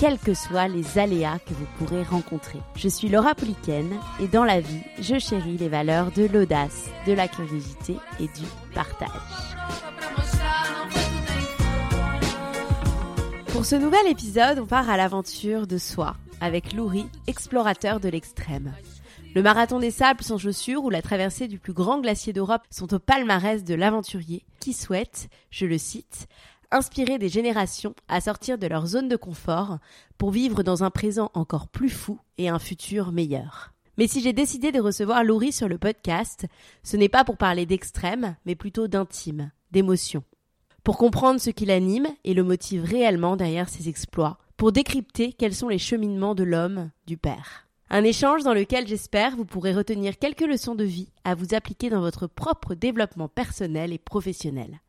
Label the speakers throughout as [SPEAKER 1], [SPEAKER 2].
[SPEAKER 1] quels que soient les aléas que vous pourrez rencontrer. Je suis Laura Pouliken et dans la vie, je chéris les valeurs de l'audace, de la curiosité et du partage. Pour ce nouvel épisode, on part à l'aventure de soi avec Louri, explorateur de l'extrême. Le marathon des sables sans chaussures ou la traversée du plus grand glacier d'Europe sont au palmarès de l'aventurier qui souhaite, je le cite, inspirer des générations à sortir de leur zone de confort pour vivre dans un présent encore plus fou et un futur meilleur. Mais si j'ai décidé de recevoir Laurie sur le podcast, ce n'est pas pour parler d'extrême, mais plutôt d'intime, d'émotion. Pour comprendre ce qui l'anime et le motive réellement derrière ses exploits, pour décrypter quels sont les cheminements de l'homme, du père. Un échange dans lequel j'espère vous pourrez retenir quelques leçons de vie à vous appliquer dans votre propre développement personnel et professionnel.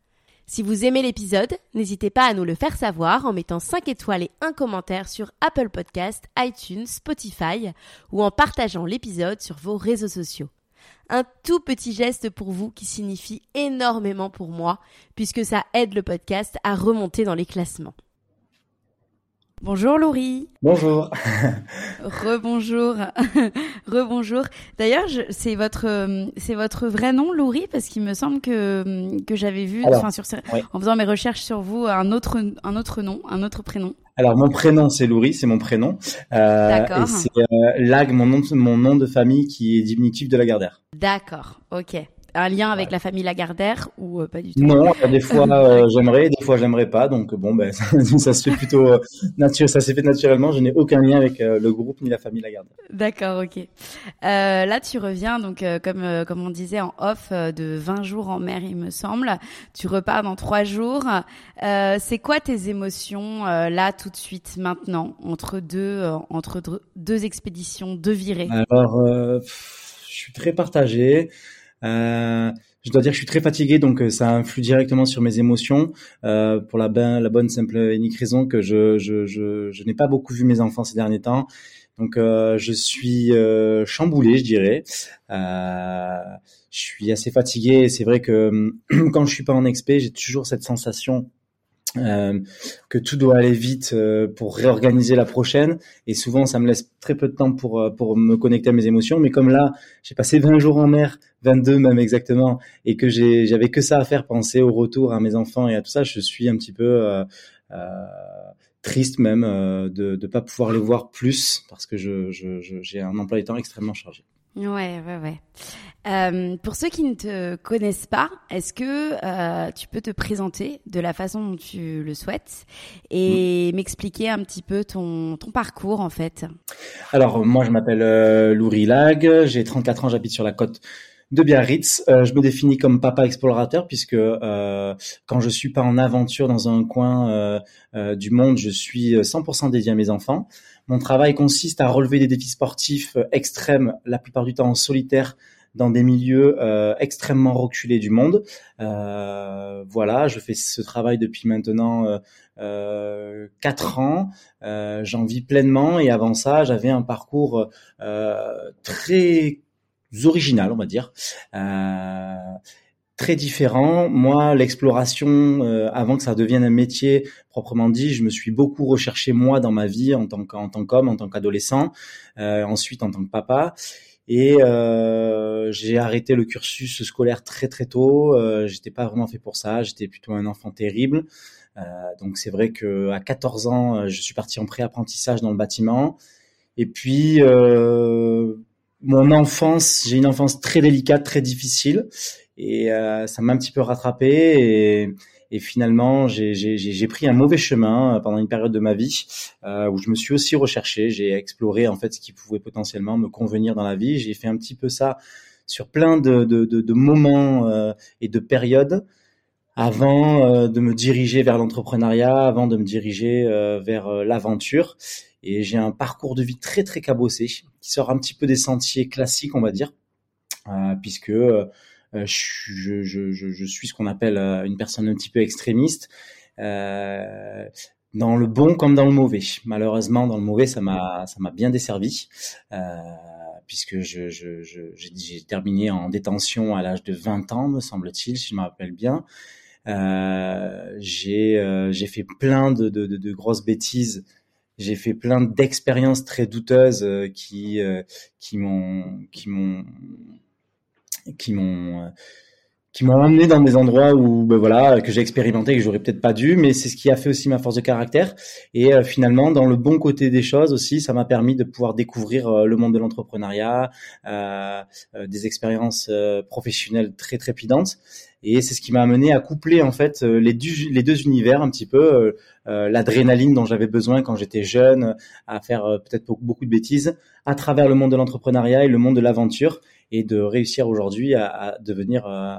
[SPEAKER 1] Si vous aimez l'épisode, n'hésitez pas à nous le faire savoir en mettant 5 étoiles et un commentaire sur Apple Podcast, iTunes, Spotify ou en partageant l'épisode sur vos réseaux sociaux. Un tout petit geste pour vous qui signifie énormément pour moi puisque ça aide le podcast à remonter dans les classements. Bonjour Laurie.
[SPEAKER 2] Bonjour.
[SPEAKER 1] Rebonjour. Rebonjour. D'ailleurs, c'est votre euh, c'est votre vrai nom Laurie parce qu'il me semble que que j'avais vu enfin, sur, en faisant mes recherches sur vous un autre un autre nom, un autre prénom.
[SPEAKER 2] Alors mon prénom c'est Laurie, c'est mon prénom. Euh, et c'est euh, Lag mon nom mon nom de famille qui est diminutif de Lagardère.
[SPEAKER 1] D'accord. OK un lien avec la famille Lagardère ou euh, pas du tout?
[SPEAKER 2] Non, des fois euh, j'aimerais, des fois j'aimerais pas. Donc bon, ben ça, se fait plutôt euh, naturel, ça s'est fait naturellement. Je n'ai aucun lien avec le groupe ni la famille Lagardère.
[SPEAKER 1] D'accord, ok. là, tu reviens donc comme comme on disait en off de 20 jours en mer, il me semble. Tu repars dans trois jours. C'est quoi tes émotions là tout de suite maintenant entre deux entre deux expéditions, deux virées?
[SPEAKER 2] Alors, je suis très partagé. Euh, je dois dire que je suis très fatigué, donc euh, ça influe directement sur mes émotions. Euh, pour la, la bonne, simple et unique raison que je, je, je, je n'ai pas beaucoup vu mes enfants ces derniers temps. Donc euh, je suis euh, chamboulé, je dirais. Je suis assez fatigué. C'est vrai que quand je suis pas en expé, j'ai toujours cette sensation euh, que tout doit aller vite euh, pour réorganiser la prochaine. Et souvent ça me laisse très peu de temps pour euh, pour me connecter à mes émotions. Mais comme là j'ai passé 20 jours en mer 22 même exactement et que j'ai j'avais que ça à faire penser au retour à mes enfants et à tout ça je suis un petit peu triste même de ne pas pouvoir les voir plus parce que je j'ai un emploi du temps extrêmement chargé
[SPEAKER 1] Ouais, ouais, ouais. Euh, pour ceux qui ne te connaissent pas, est-ce que euh, tu peux te présenter de la façon dont tu le souhaites et mm. m'expliquer un petit peu ton, ton parcours en fait?
[SPEAKER 2] Alors moi je m'appelle euh, Louri Lag, j'ai 34 ans, j'habite sur la côte de Biarritz. Euh, je me définis comme papa explorateur puisque euh, quand je suis pas en aventure dans un coin euh, du monde, je suis 100% dédié à mes enfants. Mon travail consiste à relever des défis sportifs extrêmes, la plupart du temps en solitaire, dans des milieux extrêmement reculés du monde. voilà, je fais ce travail depuis maintenant quatre ans. J'en vis pleinement et avant ça, j'avais un parcours très original, on va dire très différent. Moi, l'exploration, euh, avant que ça devienne un métier proprement dit, je me suis beaucoup recherché moi dans ma vie en tant qu'en tant qu'homme, en tant qu'adolescent, euh, ensuite en tant que papa. Et euh, j'ai arrêté le cursus scolaire très très tôt. J'étais pas vraiment fait pour ça. J'étais plutôt un enfant terrible. Donc c'est vrai que à 14 ans, je suis parti en pré-apprentissage dans le bâtiment. Et puis mon enfance, j'ai une enfance très délicate, très difficile et euh, ça m'a un petit peu rattrapé et, et finalement j'ai pris un mauvais chemin euh, pendant une période de ma vie euh, où je me suis aussi recherché, j'ai exploré en fait ce qui pouvait potentiellement me convenir dans la vie. J'ai fait un petit peu ça sur plein de, de, de, de moments euh, et de périodes avant euh, de me diriger vers l'entrepreneuriat, avant de me diriger vers l'aventure. Et j'ai un parcours de vie très très cabossé qui sort un petit peu des sentiers classiques, on va dire, puisque euh, je, je, suis ce qu'on appelle euh, une personne un petit peu extrémiste euh, dans le bon comme dans le mauvais. Malheureusement, dans le mauvais, ça m'a ça m'a bien desservi. Euh, puisque j'ai terminé en détention à l'âge de 20 ans, me semble-t-il, si je me rappelle bien. Euh, j'ai euh, fait plein de, de, de, grosses bêtises. J'ai fait plein d'expériences très douteuses qui qui qui m'ont qui m'ont euh, qui m'ont amené dans des endroits où ben voilà que j'ai expérimenté que j'aurais peut-être pas dû mais c'est ce qui a fait aussi ma force de caractère. Et euh, finalement dans le bon côté des choses aussi ça m'a permis de pouvoir découvrir euh, le monde de l'entrepreneuriat euh, des expériences professionnelles très trépidantes et c'est ce qui m'a amené à coupler en fait les, les deux univers un petit peu l'adrénaline dont j'avais besoin quand j'étais jeune à faire peut-être beaucoup de bêtises à travers le monde de l'entrepreneuriat et le monde de l'aventure et de réussir aujourd'hui à, à, devenir euh,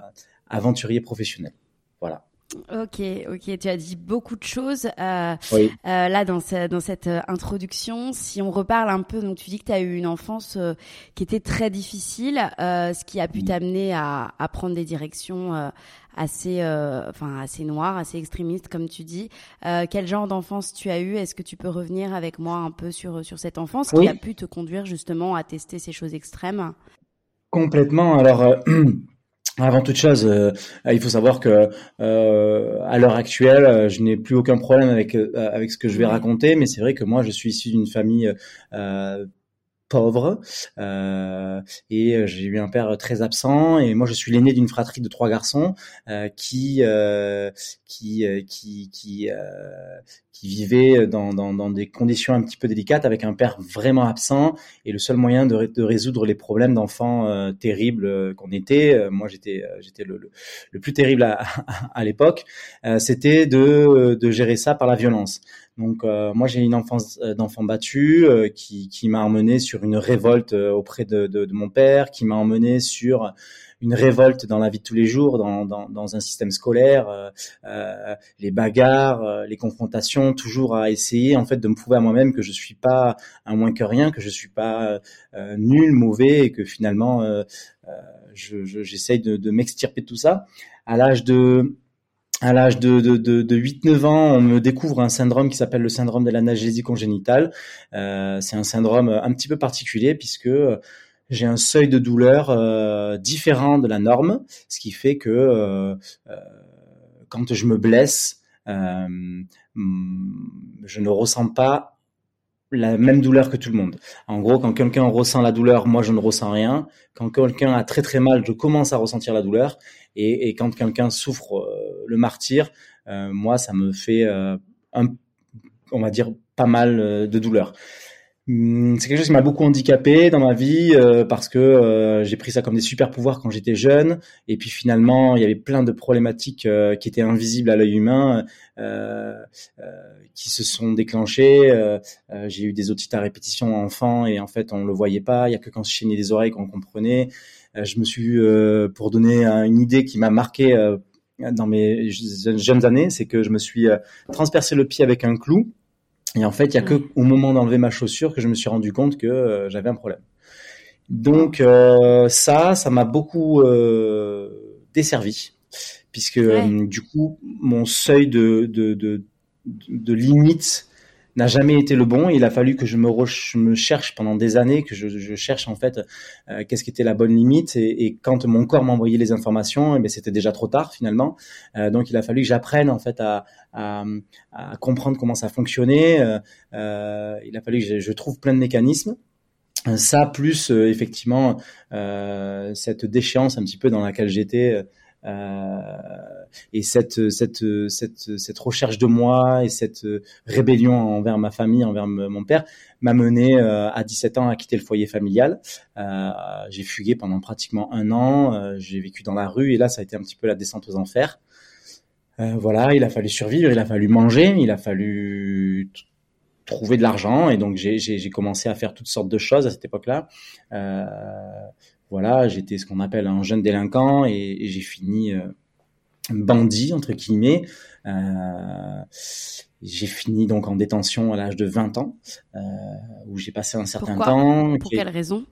[SPEAKER 2] aventurier professionnel. Voilà.
[SPEAKER 3] Ok, ok, tu as dit beaucoup de choses euh, oui. euh, là dans, ce, dans cette introduction. Si on reparle un peu, donc tu dis que tu as eu une enfance euh, qui était très difficile, ce qui a pu mmh. t'amener à, à, prendre des directions assez, enfin assez noires, assez extrémistes, comme tu dis. quel genre d'enfance tu as eu? Est-ce que tu peux revenir avec moi un peu sur sur cette enfance oui. qui a pu te conduire justement à tester ces choses extrêmes?
[SPEAKER 2] Complètement. Alors, euh, avant toute chose, euh, il faut savoir que euh, à l'heure actuelle, je n'ai plus aucun problème avec avec ce que je vais raconter, mais c'est vrai que moi, je suis issu d'une famille pauvre euh, et j'ai eu un père très absent et moi je suis l'aîné d'une fratrie de trois garçons euh, qui euh, qui qui qui vivait dans, dans, des conditions un petit peu délicates avec un père vraiment absent et le seul moyen de, de résoudre les problèmes d'enfants terribles qu'on était moi j'étais j'étais le, le, le, plus terrible à, à l'époque c'était de, de gérer ça par la violence donc euh, moi j'ai une enfance euh, d'enfant battu euh, qui, qui m'a emmené sur une révolte auprès de, de, de mon père, qui m'a emmené sur une révolte dans la vie de tous les jours, dans, dans, dans un système scolaire, euh, les bagarres, les confrontations, toujours à essayer en fait de me prouver à moi-même que je suis pas un moins que rien, que je suis pas euh, nul, mauvais et que finalement j'essaye je, de, de m'extirper de tout ça. À l'âge de à l'âge de, de, de, de 8-9 ans, on me découvre un syndrome qui s'appelle le syndrome de l'analgésie congénitale. Euh, c'est un syndrome un petit peu particulier puisque j'ai un seuil de douleur euh, différent de la norme, ce qui fait que euh, euh quand je me blesse, euh, je ne ressens pas la même douleur que tout le monde. En gros, quand quelqu'un ressent la douleur, moi je ne ressens rien. Quand quelqu'un a très très mal, je commence à ressentir la douleur. Et, quand quelqu'un souffre euh, le martyr, euh, moi, ça me fait euh, un, on va dire, pas mal de douleur. Hum, c'est quelque chose qui m'a beaucoup handicapé dans ma vie euh, parce que euh, j'ai pris ça comme des super pouvoirs quand j'étais jeune et puis finalement il y avait plein de problématiques euh, qui étaient invisibles à l'œil humain qui se sont déclenchées. j'ai eu des otites à répétition enfant et en fait on le voyait pas. Il y a que quand je chaînais les oreilles qu'on comprenait. Euh, je me suis, euh, pour donner une idée qui m'a marqué euh, dans mes jeunes années, c'est que je me suis transpercé le pied avec un clou. Et en fait, il y a que au moment d'enlever ma chaussure que je me suis rendu compte que j'avais un problème. Donc euh, ça, ça m'a beaucoup euh, desservi, puisque euh, du coup, mon seuil de, de, de, de limite n'a jamais été le bon. Il a fallu que je me, me cherche pendant des années, que je, je cherche en fait euh, qu'est-ce qui était la bonne limite. Et, et quand mon corps m'envoyait les informations, eh c'était déjà trop tard finalement. Euh, donc il a fallu que j'apprenne en fait à, à, à, comprendre comment ça fonctionnait. Euh, il a fallu que je, je trouve plein de mécanismes ça plus euh, effectivement euh, cette déchéance un petit peu dans laquelle j'étais euh, et cette, recherche de moi et cette rébellion envers ma famille, envers mon père, m'a mené à 17 ans à quitter le foyer familial. j'ai fugué pendant pratiquement un an. j'ai vécu dans la rue et là, ça a été un petit peu la descente aux enfers. voilà, il a fallu survivre, il a fallu manger, il a fallu trouver de l'argent et donc j'ai commencé à faire toutes sortes de choses à cette époque-là. Euh, voilà, j'étais ce qu'on appelle un jeune délinquant et, j'ai fini euh, bandit entre guillemets. Euh, j'ai fini donc en détention à l'âge de 20 ans, euh, où j'ai passé un certain temps.
[SPEAKER 3] Pour quelle raison?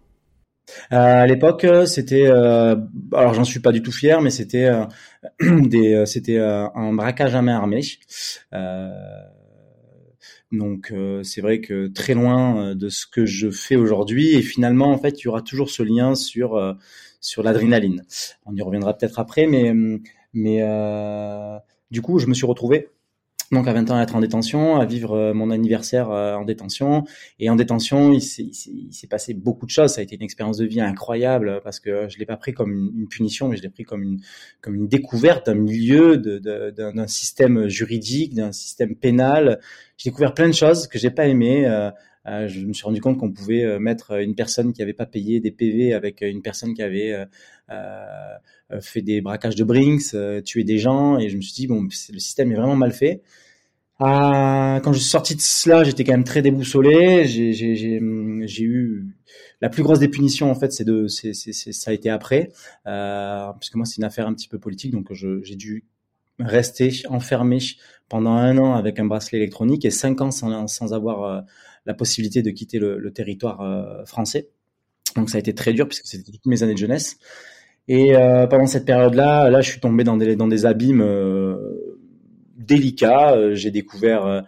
[SPEAKER 2] À l'époque, c'était, alors j'en suis pas du tout fier, mais c'était des, c'était un braquage à main armée. Donc euh, c'est vrai que très loin euh, de ce que je fais aujourd'hui et finalement en fait il y aura toujours ce lien sur euh, sur l'adrénaline. On y reviendra peut-être après, mais mais du coup je me suis retrouvé donc à 20 ans à être en détention, à vivre euh, mon anniversaire euh, en détention. Et en détention, il s'est passé beaucoup de choses. Ça a été une expérience de vie incroyable parce que je l'ai pas pris comme une, punition, mais je l'ai pris comme une, comme une découverte d'un milieu, d'un système juridique, d'un système pénal. J'ai découvert plein de choses que j'ai pas aimées. Euh, je me suis rendu compte qu'on pouvait mettre une personne qui avait pas payé des PV avec une personne qui avait euh, fait des braquages de Brinks, tué des gens, et je me suis dit bon, le système est vraiment mal fait. Euh, quand je suis sorti de cela, j'étais quand même très déboussolé. J'ai eu la plus grosse des punitions en fait, c'est de, c'est, ça a été après, euh, puisque moi c'est une affaire un petit peu politique, donc j'ai dû rester enfermé pendant un an avec un bracelet électronique et cinq ans sans, avoir euh, la possibilité de quitter le, territoire euh, français. Donc ça a été très dur puisque c'était toutes mes années de jeunesse. Et euh, pendant cette période-là, là, je suis tombé dans des dans des abîmes délicat. Euh, j'ai découvert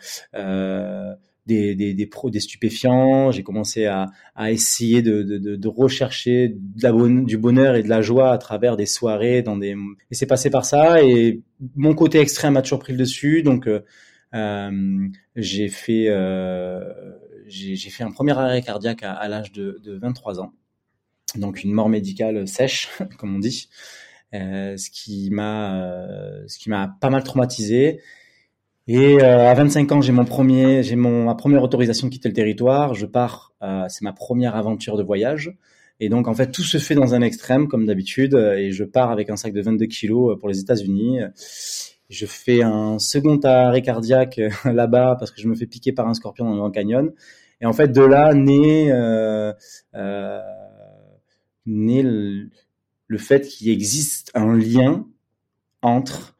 [SPEAKER 2] euh, des, des, des, des stupéfiants. J'ai commencé à, à essayer de, de, de, rechercher de la du bonheur et de la joie à travers des soirées, dans des. Et c'est passé par ça. Et mon côté extrême a toujours pris le dessus. Donc euh, j'ai fait euh, fait un premier arrêt cardiaque à, l'âge de, de 23 ans. Donc une mort médicale sèche, comme on dit. Euh, ce qui m'a euh, pas mal traumatisé. Et euh, à 25 ans, j'ai mon premier, j'ai mon ma première autorisation de quitter le territoire. Je pars, c'est ma première aventure de voyage. Et donc en fait, tout se fait dans un extrême comme d'habitude. Et je pars avec un sac de 22 kilos pour les États-Unis. Je fais un second arrêt cardiaque là-bas parce que je me fais piquer par un scorpion dans le Canyon. Et en fait, de là naît euh, euh, naît le fait qu'il existe un lien entre euh,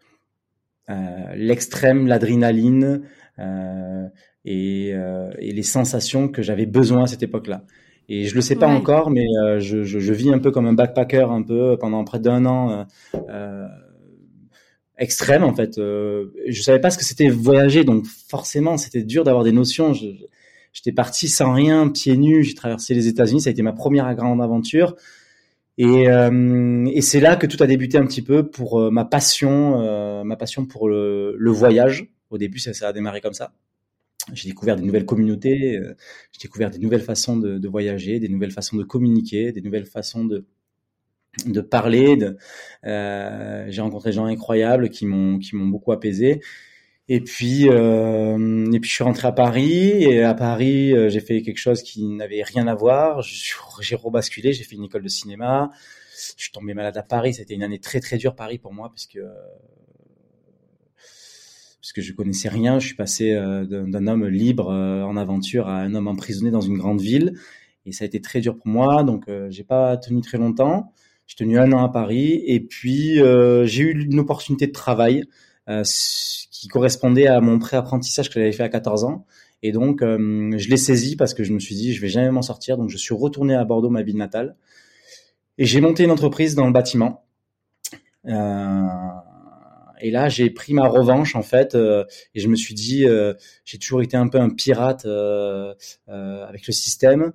[SPEAKER 2] l'extrême, l'adrénaline euh, et, euh, et, les sensations que j'avais besoin à cette époque-là. Et je le sais pas encore, mais euh, je, je, je, vis un peu comme un backpacker un peu pendant près d'un an euh, extrême en fait. je savais pas ce que c'était voyager, donc forcément c'était dur d'avoir des notions. J'étais parti sans rien, pieds nus. J'ai traversé les États-Unis. Ça a été ma première grande aventure. Et, euh, et c'est là que tout a débuté un petit peu pour euh, ma passion, euh, ma passion pour le, le, voyage. Au début, ça, ça a démarré comme ça. J'ai découvert des nouvelles communautés, euh, j'ai découvert des nouvelles façons de, de, voyager, des nouvelles façons de communiquer, des nouvelles façons de de parler. De, euh, j'ai rencontré des gens incroyables qui m'ont qui m'ont beaucoup apaisé. Et puis, euh, et puis je suis rentré à Paris et à Paris euh, j'ai fait quelque chose qui n'avait rien à voir. J'ai rebasculé, j'ai fait une école de cinéma. Je suis tombé malade à Paris. C'était une année très très dure Paris pour moi parce que parce que je connaissais rien. Je suis passé euh, d'un homme libre euh, en aventure à un homme emprisonné dans une grande ville et ça a été très dur pour moi. Donc j'ai pas tenu très longtemps. J'ai tenu un an à Paris et puis j'ai eu une opportunité de travail qui correspondait à mon pré-apprentissage que j'avais fait à 14 ans. Et donc, je l'ai saisi parce que je me suis dit, je vais jamais m'en sortir. Donc, je suis retourné à Bordeaux, ma ville natale, et j'ai monté une entreprise dans le bâtiment. Euh, et là, j'ai pris ma revanche en fait, euh, et je me suis dit, euh, j'ai toujours été un peu un pirate euh, avec le système.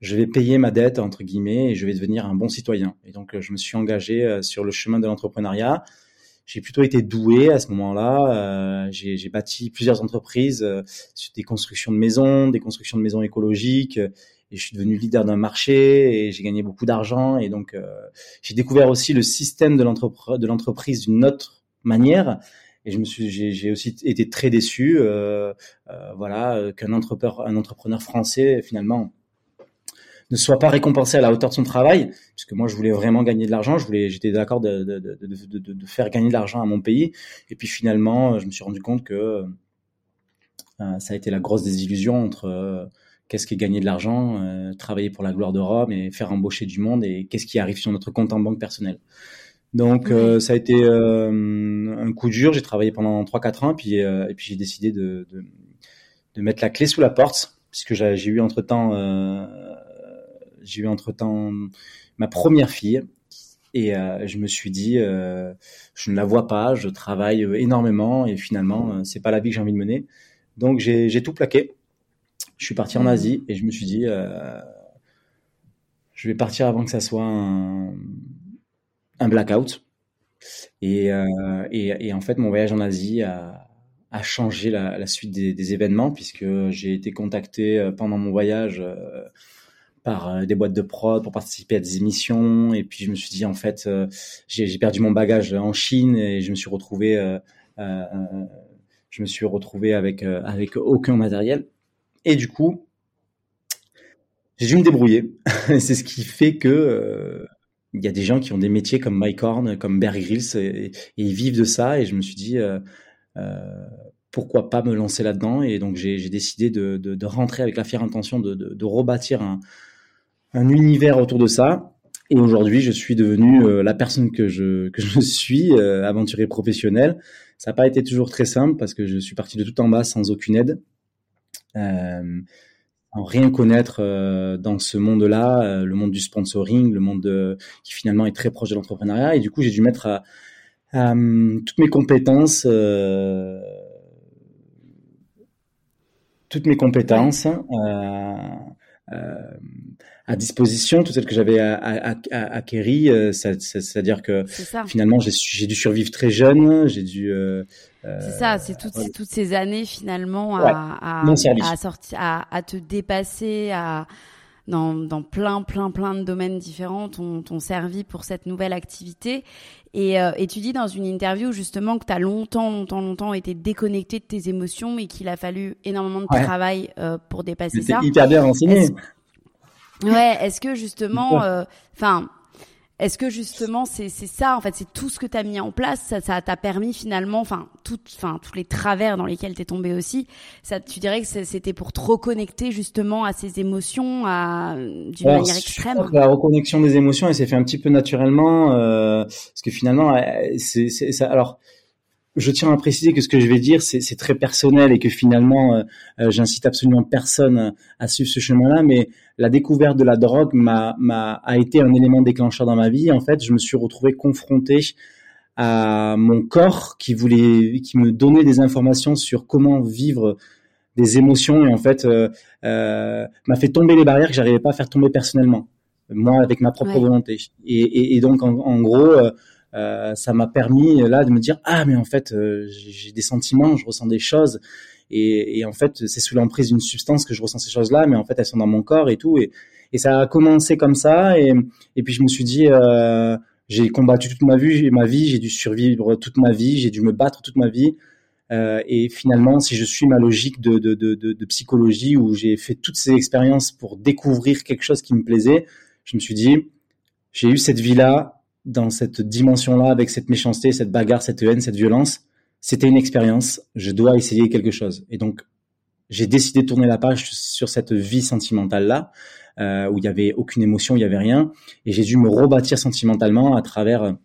[SPEAKER 2] Je vais payer ma dette entre guillemets et je vais devenir un bon citoyen. Et donc, je me suis engagé sur le chemin de l'entrepreneuriat. J'ai plutôt été doué à ce moment-là. j'ai bâti plusieurs entreprises sur des constructions de maisons, des constructions de maisons écologiques et je suis devenu leader d'un marché et j'ai gagné beaucoup d'argent et donc j'ai découvert aussi le système de l'entreprise d'une autre manière. Et je me suis, j'ai aussi été très déçu, euh, euh, voilà, qu'un entrepreneur, un entrepreneur français finalement ne soit pas récompensé à la hauteur de son travail, puisque moi je voulais vraiment gagner de l'argent, je voulais, j'étais d'accord de, de, de, de, de faire gagner de l'argent à mon pays, et puis finalement je me suis rendu compte que euh, ça a été la grosse désillusion entre euh, qu'est-ce qui est gagner de l'argent, euh, travailler pour la gloire de Rome et faire embaucher du monde, et qu'est-ce qui arrive sur notre compte en banque personnel. Donc euh, ça a été euh, un coup dur. J'ai travaillé pendant 3-4 ans, puis euh, et puis j'ai décidé de, de, de, mettre la clé sous la porte, puisque j'ai eu entre temps j'ai eu entre temps ma première fille. Et je me suis dit, je ne la vois pas, je travaille énormément et finalement, c'est pas la vie que j'ai envie de mener. Donc j'ai tout plaqué. Je suis parti en. Asie et je me suis dit, je vais partir avant que ça soit un, blackout. Et, euh, en fait, mon voyage en Asie a, changé la, suite des, des, événements puisque j'ai été contacté euh, pendant mon voyage euh, par des boîtes de prod pour participer à des émissions. Et puis je me suis dit, en fait, j'ai perdu mon bagage en Chine et je me suis retrouvé, euh, je me suis retrouvé avec avec aucun matériel. Et du coup, j'ai dû me débrouiller. C'est ce qui fait que il y a des gens qui ont des métiers comme Mike Horn, comme Bear Grylls, et, ils vivent de ça. Et je me suis dit, euh, euh, pourquoi pas me lancer là-dedans Et donc j'ai décidé de, rentrer avec la fière intention de, de rebâtir un, un, univers autour de ça. Et aujourd'hui, je suis devenu euh, la personne que je, que je suis, euh, aventurier professionnel. Ça n'a pas été toujours très simple parce que je suis parti de tout en bas sans aucune aide. Euh, rien connaître euh, dans ce monde-là, le monde du sponsoring, le monde qui finalement est très proche de l'entrepreneuriat. Et du coup, j'ai dû mettre toutes mes compétences, toutes mes compétences à disposition, toutes celles que j'avais acquéries. C'est-à-dire que finalement, j'ai dû survivre très jeune. J'ai dû
[SPEAKER 3] c'est ça, c'est toutes, toutes ces années finalement à, à, sortir, à, à, te dépasser, à dans, dans plein, plein, plein de domaines différents t'ont, servi pour cette nouvelle activité. Et, euh, et tu dis dans une interview justement que tu as longtemps, longtemps, longtemps été déconnecté de tes émotions, mais qu'il a fallu énormément de travail euh, pour dépasser ça.
[SPEAKER 2] hyper bien renseigné.
[SPEAKER 3] Ouais, est-ce que justement, euh, enfin, est-ce que justement c'est c'est ça en fait c'est tout ce que tu as mis en place ça ça t'a permis finalement enfin tout enfin tous les travers dans lesquels tu es tombé aussi ça tu dirais que c'était pour te reconnecter justement à ces émotions à d'une manière extrême?
[SPEAKER 2] La reconnexion des émotions elle s'est fait un petit peu naturellement euh, parce que finalement c'est c'est ça alors je tiens à préciser que ce que je vais dire, c'est très personnel et que finalement, euh, euh, j'incite absolument personne à suivre ce chemin-là. Mais la découverte de la drogue m'a, a été un élément déclencheur dans ma vie. En fait, je me suis retrouvé confronté à mon corps qui voulait, qui me donnait des informations sur comment vivre des émotions et en fait euh, euh m'a fait tomber les barrières que j'arrivais pas à faire tomber personnellement, moi avec ma propre volonté. Et, et, et, donc en, en gros euh, ça m'a permis là de me dire ah mais en fait euh, j'ai des sentiments, je ressens des choses. Et, en fait c'est sous l'emprise d'une substance que je ressens ces choses-là, mais en fait elles sont dans mon corps et tout. Et, ça a commencé comme ça. Et, puis je me suis dit euh, j'ai combattu toute ma vie, ma vie, j'ai dû survivre toute ma vie, j'ai dû me battre toute ma vie. Euh, et finalement, si je suis ma logique de, de psychologie où j'ai fait toutes ces expériences pour découvrir quelque chose qui me plaisait, je me suis dit, j'ai eu cette vie-là, dans cette dimension-là, avec cette méchanceté, cette bagarre, cette haine, cette violence, c'était une expérience. Je dois essayer quelque chose. Et donc, j'ai décidé de tourner la page sur cette vie sentimentale-là, euh, où il y avait aucune émotion, il y avait rien, et j'ai dû me rebâtir sentimentalement à travers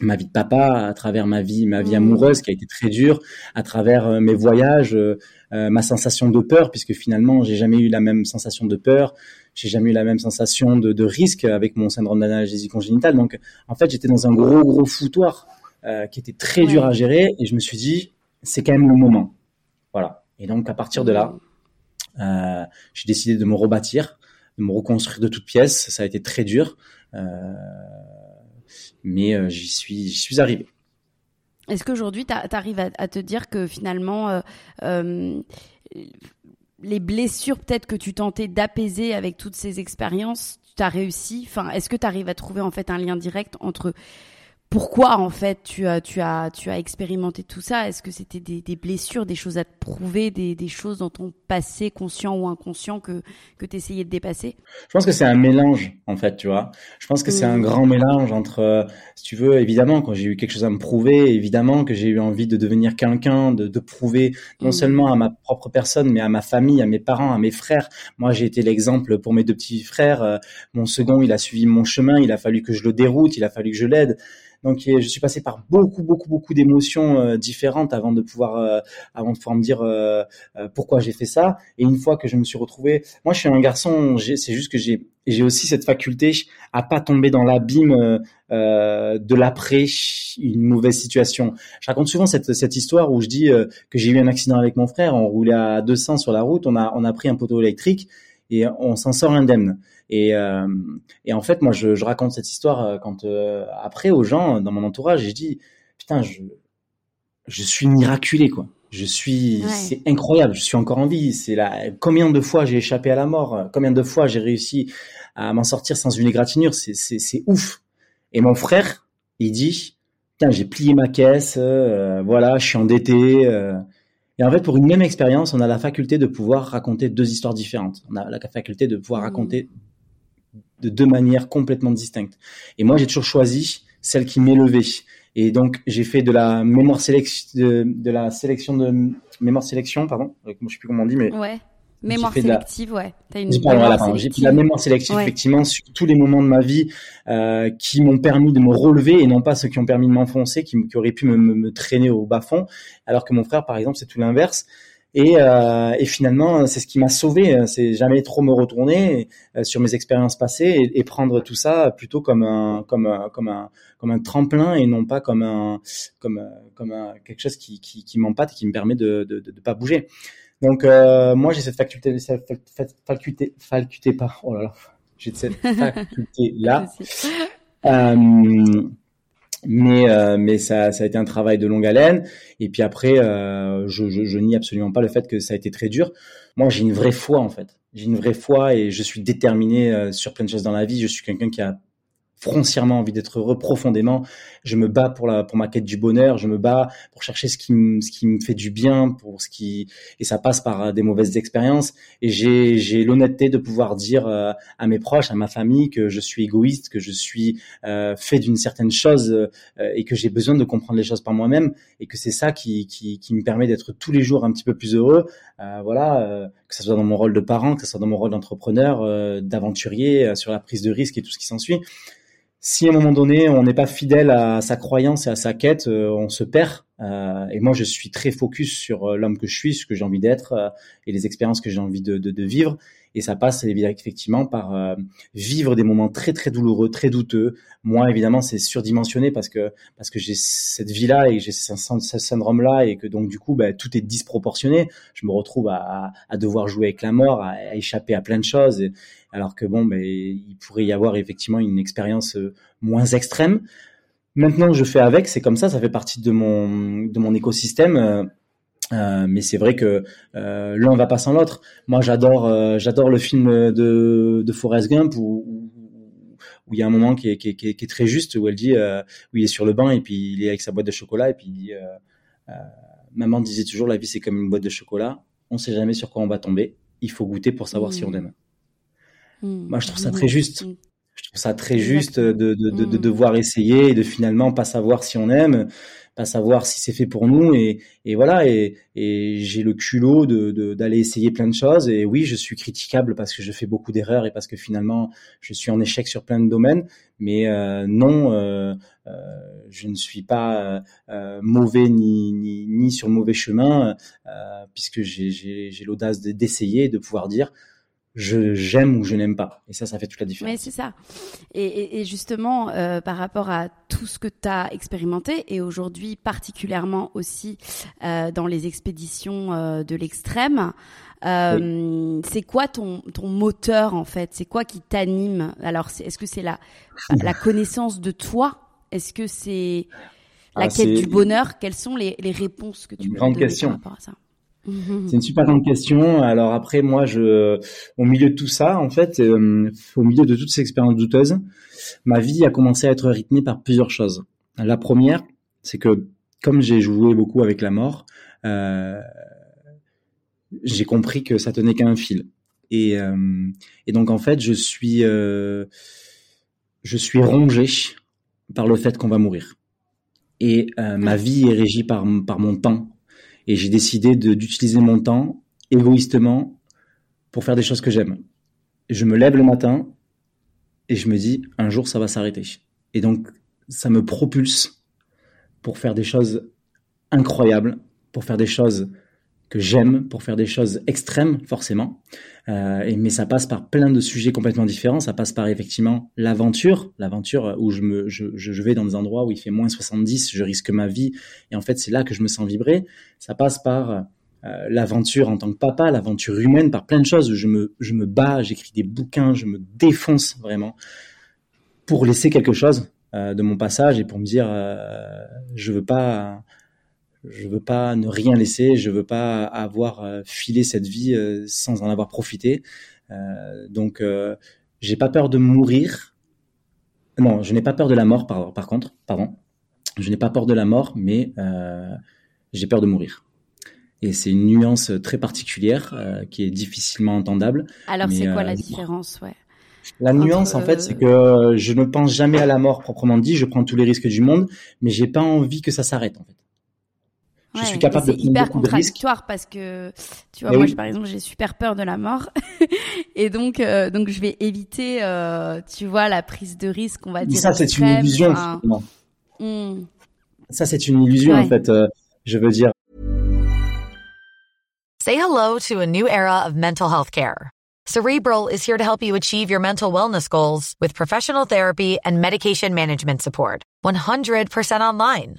[SPEAKER 2] ma vie de papa, à travers ma vie, ma vie amoureuse qui a été très dure, à travers euh, mes voyages, euh, euh, ma sensation de peur, puisque finalement j'ai jamais eu la même sensation de peur, j'ai jamais eu la même sensation de, de risque avec mon syndrome d'analgésie congénitale. Donc en fait j'étais dans un gros gros foutoir qui était très dur à gérer, et je me suis dit c'est quand même le moment, voilà. Et donc à partir de là, j'ai décidé de me rebâtir, de me reconstruire de toutes pièces. Ça a été très dur. Euh, mais euh, j'y suis, j'y suis arrivé.
[SPEAKER 3] Est-ce qu'aujourd'hui, tu arrives à, te dire que finalement, euh, euh, les blessures peut-être que tu tentais d'apaiser avec toutes ces expériences, tu as réussi? Enfin, Est-ce que tu arrives à trouver en fait un lien direct entre pourquoi en fait tu as tu as tu as expérimenté tout ça? Est-ce que c'était des, des, blessures, des choses à te prouver, des, des choses dans ton passé conscient ou inconscient que que tu essayais de dépasser?
[SPEAKER 2] Je pense que c'est un mélange en fait, tu vois. Je pense que c'est un mmh. grand mélange entre euh, si tu veux évidemment quand j'ai eu quelque chose à me prouver, évidemment que j'ai eu envie de devenir quelqu'un, de, de prouver non mmh. seulement à ma propre personne mais à ma famille, à mes parents, à mes frères. Moi, j'ai été l'exemple pour mes deux petits frères, euh, mon second, il a suivi mon chemin, il a fallu que je le déroute, il a fallu que je l'aide. Donc je suis passé par beaucoup beaucoup beaucoup d'émotions euh, différentes avant de pouvoir euh, avant de pouvoir me dire euh, pourquoi j'ai fait ça. Et une fois que je me suis retrouvé, moi je suis un garçon, c'est juste que j'ai j'ai aussi cette faculté à pas tomber dans l'abîme euh, de l'après une mauvaise situation. Je raconte souvent cette, cette histoire où je dis que j'ai eu un accident avec mon frère, on roulait à 200 sur la route, on a on a pris un poteau électrique et on s'en sort indemne. Et, euh, et en fait, moi, je, je raconte cette histoire euh, quand euh, après aux gens dans mon entourage, j'ai dit putain, je je suis miraculé quoi. Je suis, c'est incroyable. Je suis encore en vie. C'est là. Combien de fois j'ai échappé à la mort Combien de fois j'ai réussi à m'en sortir sans une égratignure C'est c'est ouf. Et mon frère, il dit, putain, j'ai plié ma caisse. voilà, je suis endetté. Et en fait, pour une même expérience, on a la faculté de pouvoir raconter deux histoires différentes. On a la faculté de pouvoir mmh. raconter de deux manières complètement distinctes. Et moi, j'ai toujours choisi celle qui m'élevait. Et donc, j'ai fait de la mémoire sélection, de, la sélection de mémoire sélection, pardon. Je sais plus comment on dit, mais.
[SPEAKER 3] Ouais. Mémoire sélective, ouais.
[SPEAKER 2] Une J'ai pris la mémoire sélective, effectivement, sur tous les moments de ma vie euh, qui m'ont permis de me relever et non pas ceux qui ont permis de m'enfoncer, qui, qui, auraient pu me, me, traîner au bas fond. Alors que mon frère, par exemple, c'est tout l'inverse. Et, euh, et finalement, c'est ce qui m'a sauvé. C'est jamais trop me retourner euh, sur mes expériences passées et, prendre tout ça plutôt comme un, comme un, comme un, comme un tremplin et non pas comme un, comme, comme un, quelque chose qui, qui, qui m'empâte et qui me permet de, de, de, pas bouger. Donc euh, moi, j'ai cette faculté, cette faculté, faculté, pas. Oh là là, j'ai cette faculté là. euh, mais euh, mais ça, ça a été un travail de longue haleine. Et puis après euh, je, je, je nie absolument pas le fait que ça a été très dur. Moi j'ai une vraie foi en fait. J'ai une vraie foi et je suis déterminé euh, sur plein de choses dans la vie. Je suis quelqu'un qui a foncièrement envie d'être heureux profondément. Je me bats pour la pour ma quête du bonheur. Je me bats pour chercher ce qui me ce qui me fait du bien, pour ce qui et ça passe par euh, des mauvaises expériences. Et j'ai j'ai l'honnêteté de pouvoir dire euh, à mes proches, à ma famille que je suis égoïste, que je suis euh, fait d'une certaine chose euh, et que j'ai besoin de comprendre les choses par moi-même et que c'est ça qui qui qui me permet d'être tous les jours un petit peu plus heureux. voilà, que ce soit dans mon rôle de parent, que ce soit dans mon rôle d'entrepreneur, d'aventurier sur la prise de risque et tout ce qui s'ensuit si à un moment donné on n'est pas fidèle à sa croyance et à sa quête, euh, on se perd. Euh, et moi, je suis très focus sur euh, l'homme que je suis, ce que j'ai envie d'être et les expériences que j'ai envie de, de, de, vivre. Et ça passe effectivement par vivre des moments très très douloureux, très douteux. Moi, évidemment, c'est surdimensionné parce que parce que j'ai cette vie-là et j'ai ce, syndrome-là et que donc du coup, bah, tout est disproportionné. Je me retrouve à, à, devoir jouer avec la mort, à, échapper à plein de choses. Et, alors que bon, ben, il pourrait y avoir effectivement une expérience euh, moins extrême. Maintenant, je fais avec, c'est comme ça, ça fait partie de mon de mon écosystème. Euh, euh mais c'est vrai que euh, l'un va pas sans l'autre. Moi, j'adore, euh, j'adore le film de, de Forrest Gump où, où il y a un moment qui est, qui est, qui est, très juste où elle dit, où il est sur le banc et puis il est avec sa boîte de chocolat et puis il dit, maman disait toujours la vie c'est comme une boîte de chocolat, on sait jamais sur quoi on va tomber, il faut goûter pour savoir si on mmh. aime. Mm. Moi, je trouve ça très juste. Je trouve ça très juste de, de, de, de, mm. devoir essayer et de finalement pas savoir si on aime. pas savoir si c'est fait pour nous et, et voilà et, et j'ai le culot de d'aller essayer plein de choses et oui je suis critiquable parce que je fais beaucoup d'erreurs et parce que finalement je suis en échec sur plein de domaines mais euh, non euh, euh, je ne suis pas mauvais ni, ni, ni sur le mauvais chemin puisque j'ai l'audace d'essayer de pouvoir dire je j'aime ou je n'aime pas. Et ça, ça fait toute la différence.
[SPEAKER 3] Mais c'est ça. Et, et, justement, euh, par rapport à tout ce que tu as expérimenté, et aujourd'hui particulièrement aussi euh, dans les expéditions euh, de l'extrême, euh, c'est quoi ton, ton moteur en fait? C'est quoi qui t'anime? Alors, est-ce que c'est la, la connaissance de toi? Est-ce que c'est la ah, quête du bonheur? Quelles sont les, les réponses que tu peux donner par rapport à ça?
[SPEAKER 2] C'est une super grande question. Alors après, moi, je, au milieu de tout ça, en fait, euh, au milieu de toutes ces expériences douteuses, ma vie a commencé à être rythmée par plusieurs choses. La première, c'est que comme j'ai joué beaucoup avec la mort, euh, j'ai compris que ça tenait qu'à un fil. Et, euh, donc en fait, je suis, je suis rongé par le fait qu'on va mourir. Et ma vie est régie par mon temps, et j'ai décidé d'utiliser mon temps égoïstement pour faire des choses que j'aime. Je me lève le matin et je me dis un jour ça va s'arrêter. Et donc ça me propulse pour faire des choses incroyables, pour faire des choses que j'aime pour faire des choses extrêmes, forcément. Euh, et, mais ça passe par plein de sujets complètement différents. Ça passe par effectivement l'aventure, l'aventure où je, me, je, je, vais dans des endroits où il fait moins 70, je risque ma vie. Et en fait, c'est là que je me sens vibrer. Ça passe par euh, l'aventure en tant que papa, l'aventure humaine, par plein de choses. Je me, je me bats, j'écris des bouquins, je me défonce vraiment pour laisser quelque chose euh, de mon passage et pour me dire, je veux pas je veux pas ne rien laisser, je veux pas avoir euh, filé cette vie euh, sans en avoir profité. Euh, donc, j'ai pas peur de mourir. Non, je n'ai pas peur de la mort, par, par contre, pardon. Je n'ai pas peur de la mort, mais j'ai peur de mourir. Et c'est une nuance très particulière qui est difficilement entendable.
[SPEAKER 3] Alors, c'est quoi la différence, ouais?
[SPEAKER 2] La nuance, en fait, c'est que je ne pense jamais à la mort proprement dit. Je prends tous les risques du monde, mais j'ai pas envie que ça s'arrête, en fait
[SPEAKER 3] je suis capable de C'est hyper contradictoire parce que tu vois, moi, par exemple, j'ai super peur de la mort et donc euh, donc je vais éviter, euh, tu vois, la prise de risque, on va dire.
[SPEAKER 2] Ça, c'est une illusion. Hmm. Ça, c'est une illusion en fait. Euh, je veux dire.
[SPEAKER 4] Say hello to a new era of mental health care. Cerebral is here to help you achieve your mental wellness goals with professional therapy and medication management support. 100% online.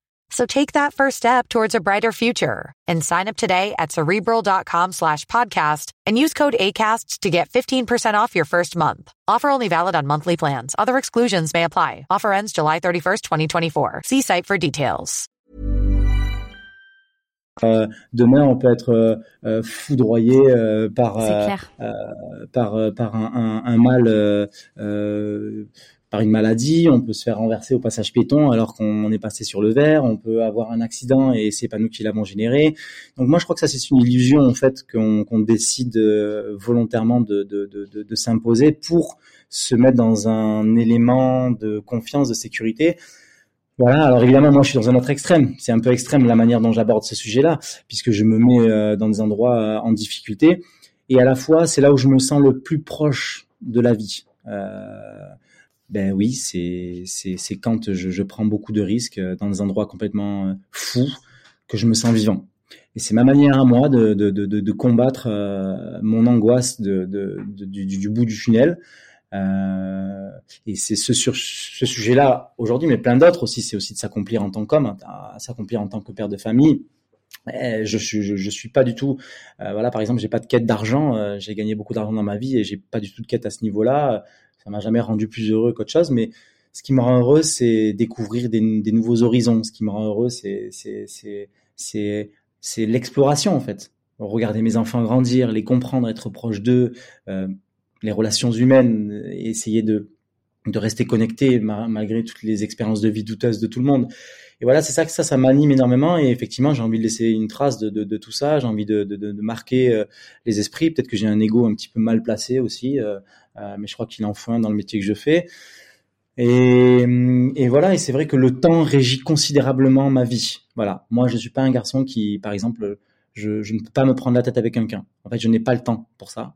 [SPEAKER 4] So take that first step towards a brighter future and sign up today at cerebral.com slash podcast and use code ACasts to get 15% off your first month. Offer only valid on monthly plans. Other exclusions may apply. Offer ends July 31st, 2024. See site for details.
[SPEAKER 2] Euh, demain, on peut être euh, euh foudroyé euh, par, euh, euh, par, euh, par un, un, un mal euh, par une maladie, on peut se faire renverser au passage piéton alors qu'on est passé sur le vert, on peut avoir un accident et c'est pas nous qui l'avons généré. Donc moi je crois que ça c'est une illusion en fait qu'on décide euh, volontairement de, s'imposer pour se mettre dans un élément de confiance, de sécurité. Voilà, alors évidemment, moi je suis dans un autre extrême. C'est un peu extrême la manière dont j'aborde ce sujet-là, puisque je me mets euh, dans des endroits euh, en difficulté. Et à la fois, c'est là où je me sens le plus proche de la vie. Ben oui, c'est quand je, je, prends beaucoup de risques euh, dans des endroits complètement euh, fous que je me sens vivant. Et c'est ma manière à moi de, de, de, de combattre euh, mon angoisse de, du, du, bout du tunnel. Et c'est ce, ce sujet-là aujourd'hui, mais plein d'autres aussi, c'est aussi de s'accomplir en tant qu'homme, hein, s'accomplir en tant que père de famille. Eh, je suis je, suis pas du tout voilà par exemple j'ai pas de quête d'argent j'ai gagné beaucoup d'argent dans ma vie et j'ai pas du tout de quête à ce niveau-là ça m'a jamais rendu plus heureux qu'autre chose, mais ce qui me rend heureux, c'est découvrir des, des, nouveaux horizons. Ce qui me rend heureux, c'est c'est l'exploration en fait. Regarder mes enfants grandir, les comprendre, être proche d'eux, euh, les relations humaines, essayer de de rester connecté malgré toutes les expériences de vie douteuses de tout le monde. Et voilà, c'est ça que ça, ça m'anime énormément. Et effectivement, j'ai envie de laisser une trace de, de, de tout ça. J'ai envie de, de, marquer euh, les esprits. Peut-être que j'ai un ego un petit peu mal placé aussi, euh, mais je crois qu'il en faut un dans le métier que je fais. Et, voilà, et c'est vrai que le temps régit considérablement ma vie. Voilà, moi, je suis pas un garçon qui, par exemple, je, je ne peux pas me prendre la tête avec quelqu'un. En fait, je n'ai pas le temps pour ça.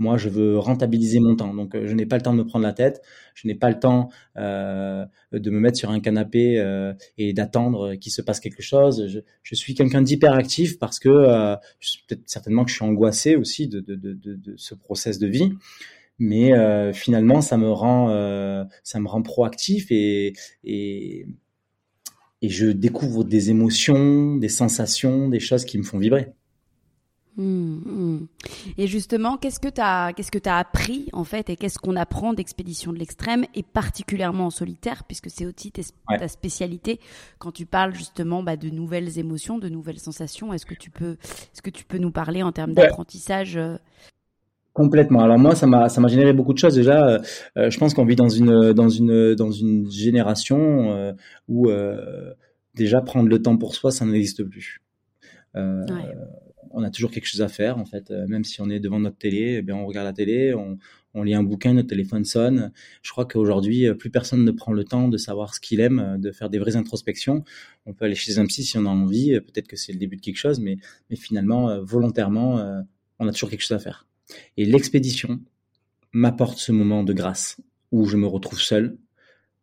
[SPEAKER 2] Moi, je veux rentabiliser mon temps. Donc, euh, je n'ai pas le temps de me prendre la tête. Je n'ai pas le temps euh, de me mettre sur un canapé euh, et d'attendre qu'il se passe quelque chose. Je, je suis quelqu'un d'hyperactif parce que euh, peut-être certainement que je suis angoissé aussi de, de ce process de vie. Mais euh, finalement, ça me rend, euh, ça me rend proactif et, et et je découvre des émotions, des sensations, des choses qui me font vibrer.
[SPEAKER 3] Mmh, mmh. Et justement, qu'est-ce que tu as, qu'est-ce que as appris en fait, et qu'est-ce qu'on apprend d'expédition de l'extrême, et particulièrement en solitaire, puisque c'est aussi ta spécialité. Quand tu parles justement bah, de nouvelles émotions, de nouvelles sensations, est-ce que tu peux, est-ce que tu peux nous parler en termes d'apprentissage euh?
[SPEAKER 2] Complètement. Alors moi, ça m'a ça m'a généré beaucoup de choses déjà. Euh, euh, je pense qu'on vit dans une dans une dans une génération où déjà prendre le temps pour soi, ça n'existe plus. Ouais on a toujours quelque chose à faire en fait. Euh, même si on est devant notre télé, eh bien on regarde la télé, on, lit un bouquin, notre téléphone sonne. Je crois qu'aujourd'hui, euh, plus personne ne prend le temps de savoir ce qu'il aime, euh, de faire des vraies introspections. On peut aller chez un psy si on a envie. Peut-être que c'est le début de quelque chose, mais, mais finalement, volontairement, on a toujours quelque chose à faire. Et l'expédition m'apporte ce moment de grâce où je me retrouve seul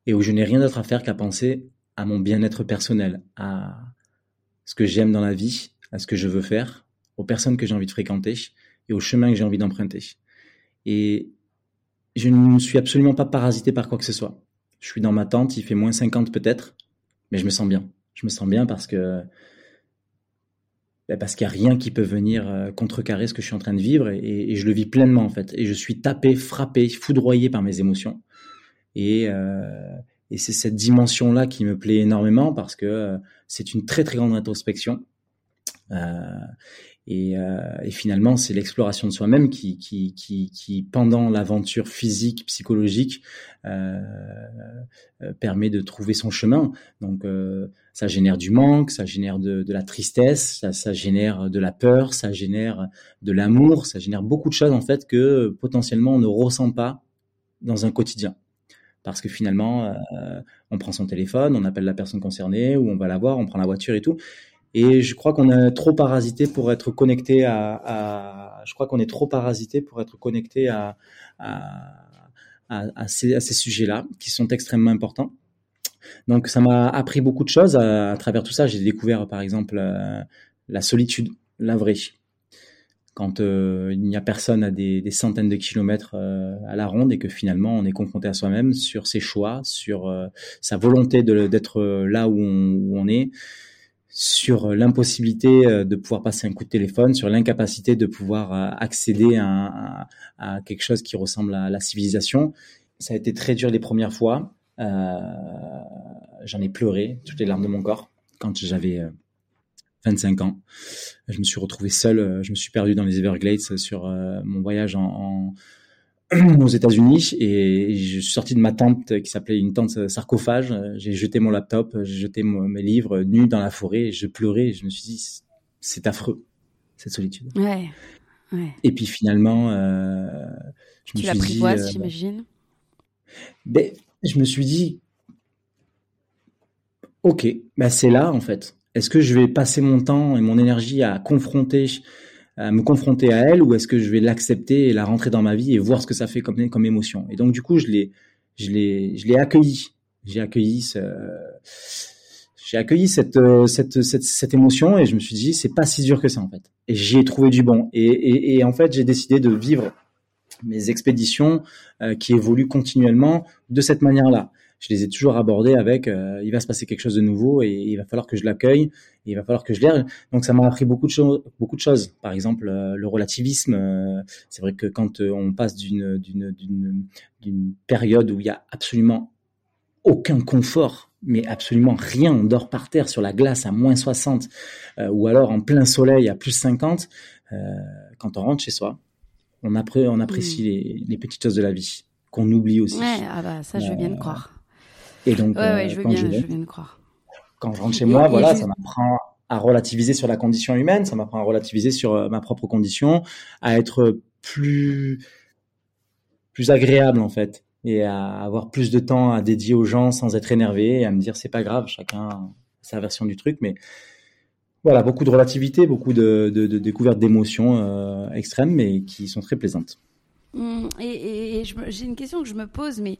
[SPEAKER 2] et où je n'ai rien d'autre à faire qu'à penser à mon bien-être personnel, à ce que j'aime dans la vie, à ce que je veux faire, aux personnes que j'ai envie de fréquenter et au chemin que j'ai envie d'emprunter. Et je ne suis absolument pas parasité par quoi que ce soit. Je suis dans ma tente, il fait moins 50 peut-être, mais je me sens bien. Je me sens bien parce que ben parce qu'il n'y a rien qui peut venir euh, contrecarrer ce que je suis en train de vivre et, je le vis pleinement en fait. Et je suis tapé, frappé, foudroyé par mes émotions. Et, euh, et c'est cette dimension-là qui me plaît énormément parce que euh, c'est une très très grande introspection. Euh, et, euh, et finalement, c'est l'exploration de soi-même qui, pendant l'aventure physique, psychologique, euh, permet de trouver son chemin. Donc, ça génère du manque, ça génère de, la tristesse, ça, génère de la peur, ça génère de l'amour, ça génère beaucoup de choses en fait que potentiellement on ne ressent pas dans un quotidien. Parce que finalement, on prend son téléphone, on appelle la personne concernée, ou on va la voir, on prend la voiture et tout. Et je crois qu'on est trop parasité pour être connecté à, je crois qu'on est trop parasité pour être connecté à, à, à, ces, sujets-là qui sont extrêmement importants. Donc ça m'a appris beaucoup de choses à, travers tout ça. J'ai découvert par exemple euh, la solitude, la vraie. Quand euh, il n'y a personne à des, centaines de kilomètres euh, à la ronde et que finalement on est confronté à soi-même sur ses choix, sur sa volonté d'être là où on est, sur euh, l'impossibilité euh, de pouvoir passer un coup de téléphone, sur l'incapacité de pouvoir euh, accéder à, quelque chose qui ressemble à la civilisation. Ça a été très dur les premières fois. J'en ai pleuré toutes les larmes de mon corps quand j'avais 25 ans. Je me suis retrouvé seul, je me suis perdu dans les Everglades sur mon voyage en aux États-Unis et je suis sorti de ma tente qui s'appelait une tente sarcophage. J'ai jeté mon laptop, j'ai jeté mes livres nus dans la forêt. Et je pleurais. Et je me suis dit, c'est affreux cette solitude.
[SPEAKER 3] Ouais. ouais.
[SPEAKER 2] Et puis finalement, euh,
[SPEAKER 3] je tu me suis dit, euh, j'imagine?
[SPEAKER 2] Ben, je me suis dit, ok, ben c'est là en fait. Est-ce que je vais passer mon temps et mon énergie à confronter à me confronter à elle ou est-ce que je vais l'accepter et la rentrer dans ma vie et voir ce que ça fait comme, comme émotion. Et donc du coup, je l'ai, je l'ai, je l'ai accueilli. J'ai accueilli ce, j'ai accueilli cette, cette, cette, cette, émotion et je me suis dit c'est pas si dur que ça en fait. Et j'y ai trouvé du bon. Et, et, et en fait, j'ai décidé de vivre mes expéditions euh, qui évoluent continuellement de cette manière-là je les ai toujours abordés avec euh, il va se passer quelque chose de nouveau et il va falloir que je l'accueille il va falloir que je l'aide donc ça m'a appris beaucoup de choses beaucoup de choses par exemple euh, le relativisme euh, c'est vrai que quand on passe d'une d'une d'une d'une période où il y a absolument aucun confort mais absolument rien. On dort par terre sur la glace à moins 60 euh, ou alors en plein soleil à plus 50. Euh, quand on rentre chez soi, on, on apprécie mm. les, petites choses de la vie qu'on oublie aussi.
[SPEAKER 3] Ouais, ah bah ça, je veux bien le croire.
[SPEAKER 2] Et donc,
[SPEAKER 3] ouais, je, veux bien, je, le croire.
[SPEAKER 2] Quand je rentre chez moi, voilà, ça m'apprend à relativiser sur la condition humaine, ça m'apprend à relativiser sur ma propre condition, à être plus plus agréable en fait et à avoir plus de temps à dédier aux gens sans être énervé et à me dire c'est pas grave, chacun sa version du truc, mais voilà, beaucoup de relativité, beaucoup de, de, de découvertes d'émotions euh, extrêmes, mais qui sont très plaisantes.
[SPEAKER 3] Mmh, et, j'ai une question que je me pose, mais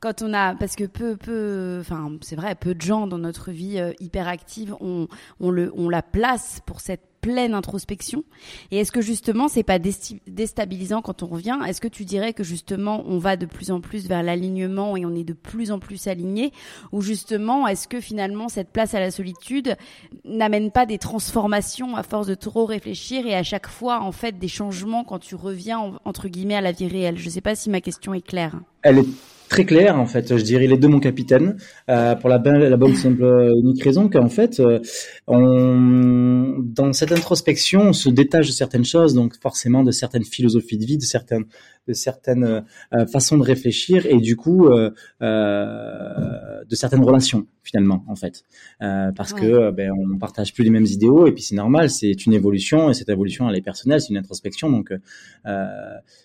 [SPEAKER 3] quand on a, parce que peu, peu, enfin, c'est vrai, peu de gens dans notre vie euh, hyper active ont, on le, on la place pour cette pleine introspection. Et est-ce que justement, c'est pas déstabilisant quand on revient? Est-ce que tu dirais que justement, on va de plus en plus vers l'alignement et on est de plus en plus aligné? Ou justement, est-ce que finalement, cette place à la solitude n'amène pas des transformations à force de trop réfléchir et à chaque fois, en fait, des changements quand tu reviens, entre guillemets, à la vie réelle? Je sais pas si ma question est claire.
[SPEAKER 2] Elle est très clair en fait. Je dirais les deux mon capitaine. Euh, pour la, la bonne simple euh, unique raison qu'en fait, euh, on, dans cette introspection, on se détache de certaines choses, donc forcément de certaines philosophies de vie, de certaines de certaines euh, façons de réfléchir et du coup euh, de certaines relations finalement en fait, parce que ben, on partage plus les mêmes idéaux et puis c'est normal, c'est une évolution et cette évolution elle est personnelle, c'est une introspection donc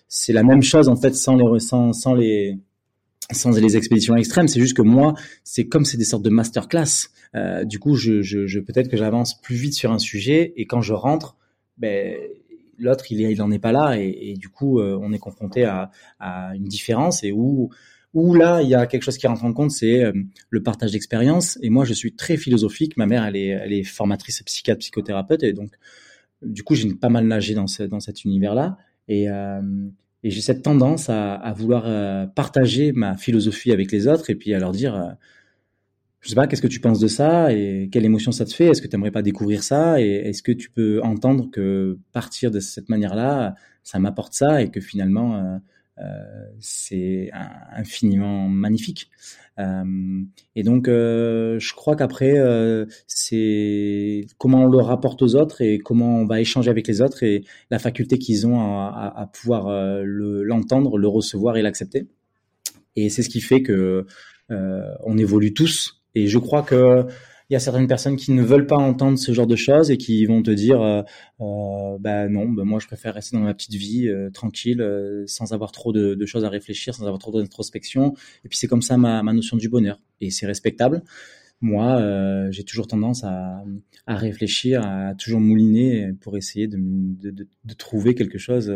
[SPEAKER 2] c'est la même chose en fait sans les sans, sans les sans les expéditions extrêmes, c'est juste que moi, c'est comme c'est des sortes de masterclass. Euh, du coup, je, je, je peut-être que j'avance plus vite sur un sujet et quand je rentre, ben, l'autre il, il en est pas là et, et du coup, euh, on est confronté à, à, une différence et où où là il y a quelque chose qui rentre en compte, c'est euh, le partage d'expérience. Et moi, je suis très philosophique. Ma mère, elle est, elle est formatrice psychiatre, psychothérapeute et donc du coup, j'ai pas mal nagé dans, ce, dans cet univers-là et euh, et j'ai cette tendance à, vouloir euh, partager ma philosophie avec les autres et puis à leur dire, euh, je sais pas, qu'est-ce que tu penses de ça et quelle émotion ça te fait? Est-ce que tu aimerais pas découvrir ça? Et est-ce que tu peux entendre que partir de cette manière-là, ça m'apporte ça et que finalement, euh c'est infiniment magnifique. Euh, et donc, euh, je crois qu'après, euh, c'est comment on le rapporte aux autres et comment on va échanger avec les autres et la faculté qu'ils ont à, à, à pouvoir l'entendre, le, recevoir et l'accepter. Et c'est ce qui fait que on évolue tous. Et je crois que il y a certaines personnes qui ne veulent pas entendre ce genre de choses et qui vont te dire euh, euh, bah non bah moi je préfère rester dans ma petite vie euh, tranquille euh, sans avoir trop de, choses à réfléchir sans avoir trop d'introspection. Et puis c'est comme ça ma, notion du bonheur. Et c'est respectable. Moi j'ai toujours tendance à, réfléchir à toujours mouliner pour essayer de trouver quelque chose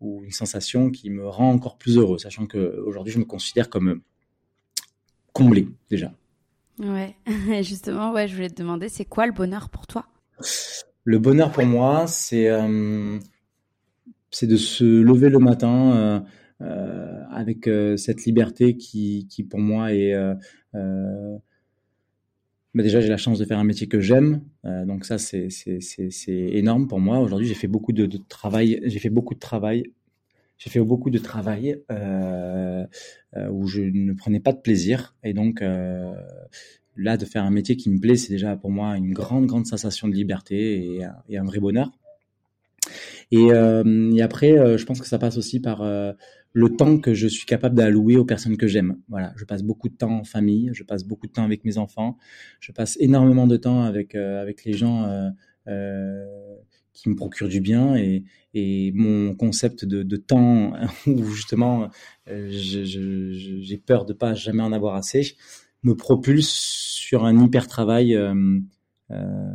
[SPEAKER 2] ou une sensation qui me rend encore plus heureux sachant que aujourd'hui je me considère comme comblé déjà
[SPEAKER 3] Ouais, justement, ouais, je voulais te demander, c'est quoi le bonheur pour toi?
[SPEAKER 2] Le bonheur pour moi, c'est euh, c'est de se lever le matin euh, euh, avec cette liberté qui, qui pour moi est bah déjà j'ai la chance de faire un métier que j'aime, donc ça c'est énorme pour moi. Aujourd'hui j'ai fait beaucoup de travail, j'ai fait beaucoup de travail j'ai fait beaucoup de travail euh, euh, où je ne prenais pas de plaisir. Et donc, euh, là, de faire un métier qui me plaît, c'est déjà pour moi une grande, grande sensation de liberté et, et un vrai bonheur. Et, euh, et après, euh, je pense que ça passe aussi par euh, le temps que je suis capable d'allouer aux personnes que j'aime. Voilà, je passe beaucoup de temps en famille, je passe beaucoup de temps avec mes enfants, je passe énormément de temps avec avec les gens qui me procurent du bien et, mon concept de, temps où justement euh, j'ai peur de pas jamais en avoir assez me propulse sur un hyper travail euh, euh,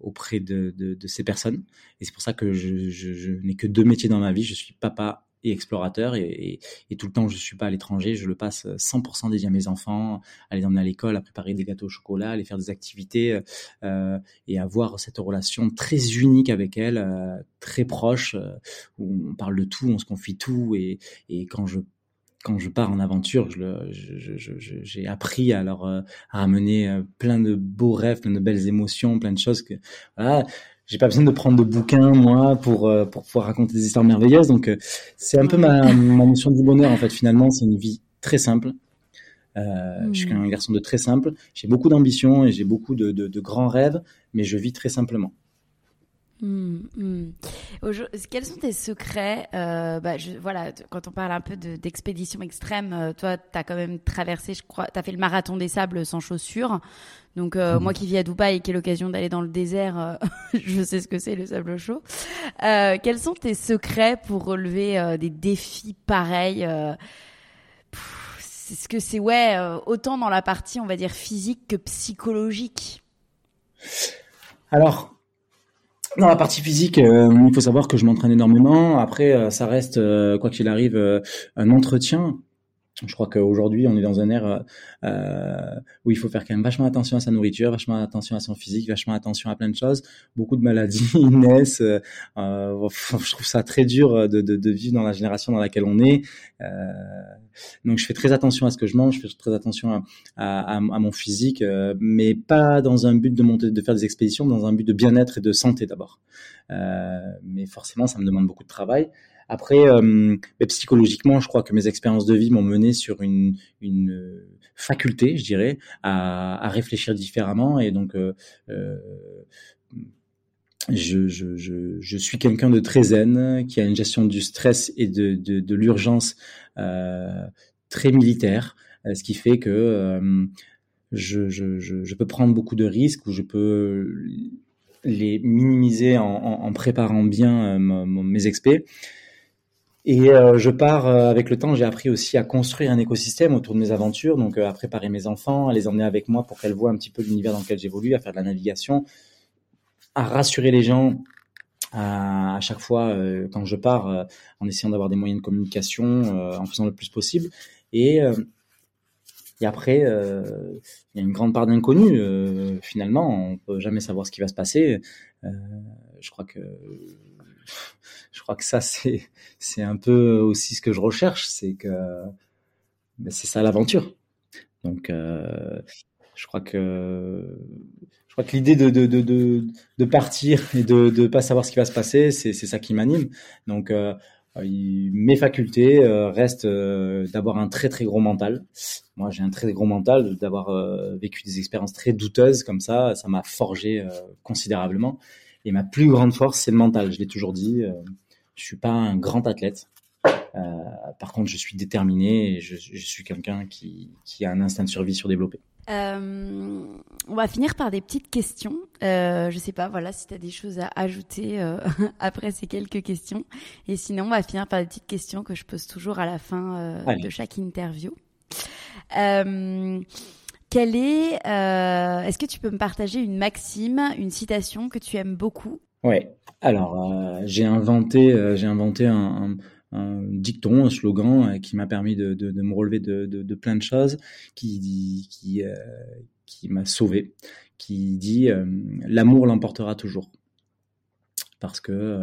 [SPEAKER 2] auprès de, ces personnes. Et c'est pour ça que je n'ai que deux métiers dans ma vie. Je suis papa et explorateur et, tout le temps je suis pas à l'étranger, je le passe 100% dédié à mes enfants, à les emmener à l'école, à préparer des gâteaux au chocolat, à les faire des activités euh, et avoir cette relation très unique avec elles, euh, très proche, euh, où on parle de tout, on se confie tout et, quand je quand je pars en aventure, j'ai appris à leur à amener plein de beaux rêves, plein de belles émotions, plein de choses que voilà j'ai pas besoin de prendre de bouquins moi pour euh, pour pouvoir raconter des histoires merveilleuses. Donc euh, c'est un peu ma, ma notion du bonheur en fait finalement. C'est une vie très simple. Je suis un garçon de très simple. J'ai beaucoup d'ambition et j'ai beaucoup de, de grands rêves, mais je vis très simplement.
[SPEAKER 3] Mmh, mmh. Quels sont tes secrets euh, bah, je, Voilà, quand on parle un peu d'expédition extrême, euh, toi, tu as quand même traversé, je crois, tu as fait le marathon des sables sans chaussures. Donc, euh, mmh. moi qui vis à Dubaï et qui ai l'occasion d'aller dans le désert, je sais ce que c'est le sable chaud. Quels sont tes secrets pour relever des défis pareils C'est ce que c'est, ouais, autant dans la partie, on va dire, physique que psychologique?
[SPEAKER 2] Alors, dans la partie physique, euh, il faut savoir que je m'entraîne énormément. Après, euh, ça reste, euh, quoi qu'il arrive, un entretien je crois qu'aujourd'hui, on est dans un air euh, où il faut faire quand même vachement attention à sa nourriture, vachement attention à son physique, vachement attention à plein de choses. Beaucoup de maladies naissent. Euh, je trouve ça très dur de, vivre dans la génération dans laquelle on est. Euh, donc, je fais très attention à ce que je mange, je fais très attention à, à, mon physique, euh, mais pas dans un but de monter, de faire des expéditions, dans un but de bien-être et de santé d'abord. Mais forcément, ça me demande beaucoup de travail. Après, euh, psychologiquement, je crois que mes expériences de vie m'ont mené sur une, une faculté, je dirais, à, réfléchir différemment. Et donc, euh, euh, je, suis quelqu'un de très zen, qui a une gestion du stress et de, l'urgence euh, très militaire, euh, ce qui fait que euh, je, peux prendre beaucoup de risques ou je peux les minimiser en, préparant bien mes expés. Et euh, je pars euh, avec le temps, j'ai appris aussi à construire un écosystème autour de mes aventures, donc euh, à préparer mes enfants, à les emmener avec moi pour qu'elles voient un petit peu l'univers dans lequel j'évolue, à faire de la navigation, à rassurer les gens à, à chaque fois quand je pars, en essayant d'avoir des moyens de communication, en faisant le plus possible. Et, et après, il y a une grande part d'inconnu. finalement, on peut jamais savoir ce qui va se passer. je crois que je crois que ça c'est un peu aussi ce que je recherche, c'est que c'est ça l'aventure. Donc euh, je crois que l'idée de, partir et de ne pas savoir ce qui va se passer, c'est ça qui m'anime. Donc euh, mes facultés euh, restent d'avoir un très très gros mental. Moi, j'ai un très gros mental, d'avoir vécu des expériences très douteuses comme ça, ça m'a forgé considérablement. Et ma plus grande force, c'est le mental. Je l'ai toujours dit. Je suis pas un grand athlète. Euh, par contre, je suis déterminé et je, je suis quelqu'un qui, qui, a un instinct de survie surdéveloppé.
[SPEAKER 3] Euh, on va finir par des petites questions. Euh, je sais pas, voilà, si tu as des choses à ajouter euh, après ces quelques questions. Et sinon, on va finir par des petites questions que je pose toujours à la fin de chaque interview. Quelle est, euh, est-ce que tu peux me partager une maxime, une citation que tu aimes beaucoup?
[SPEAKER 2] Ouais. Alors, euh, j'ai inventé, euh, j'ai inventé un, dicton, un slogan qui m'a permis de, me relever de, plein de choses, qui qui m'a sauvé, qui dit l'amour l'emportera toujours, parce que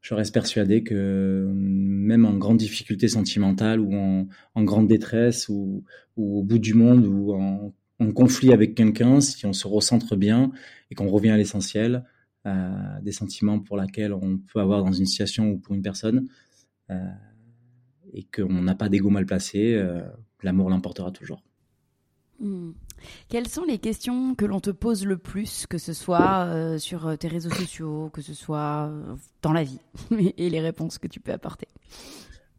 [SPEAKER 2] je reste persuadé que même en grande difficulté sentimentale ou en, grande détresse ou, au bout du monde ou en, en conflit avec quelqu'un, si on se recentre bien et qu'on revient à l'essentiel, euh, des sentiments pour lesquels on peut avoir dans une situation ou pour une personne, euh, et qu'on n'a pas d'ego mal placé, euh, l'amour l'emportera toujours.
[SPEAKER 3] Hmm. Quelles sont les questions que l'on te pose le plus, que ce soit euh, sur euh, tes réseaux sociaux, que ce soit euh, dans la vie, et les réponses que tu peux apporter?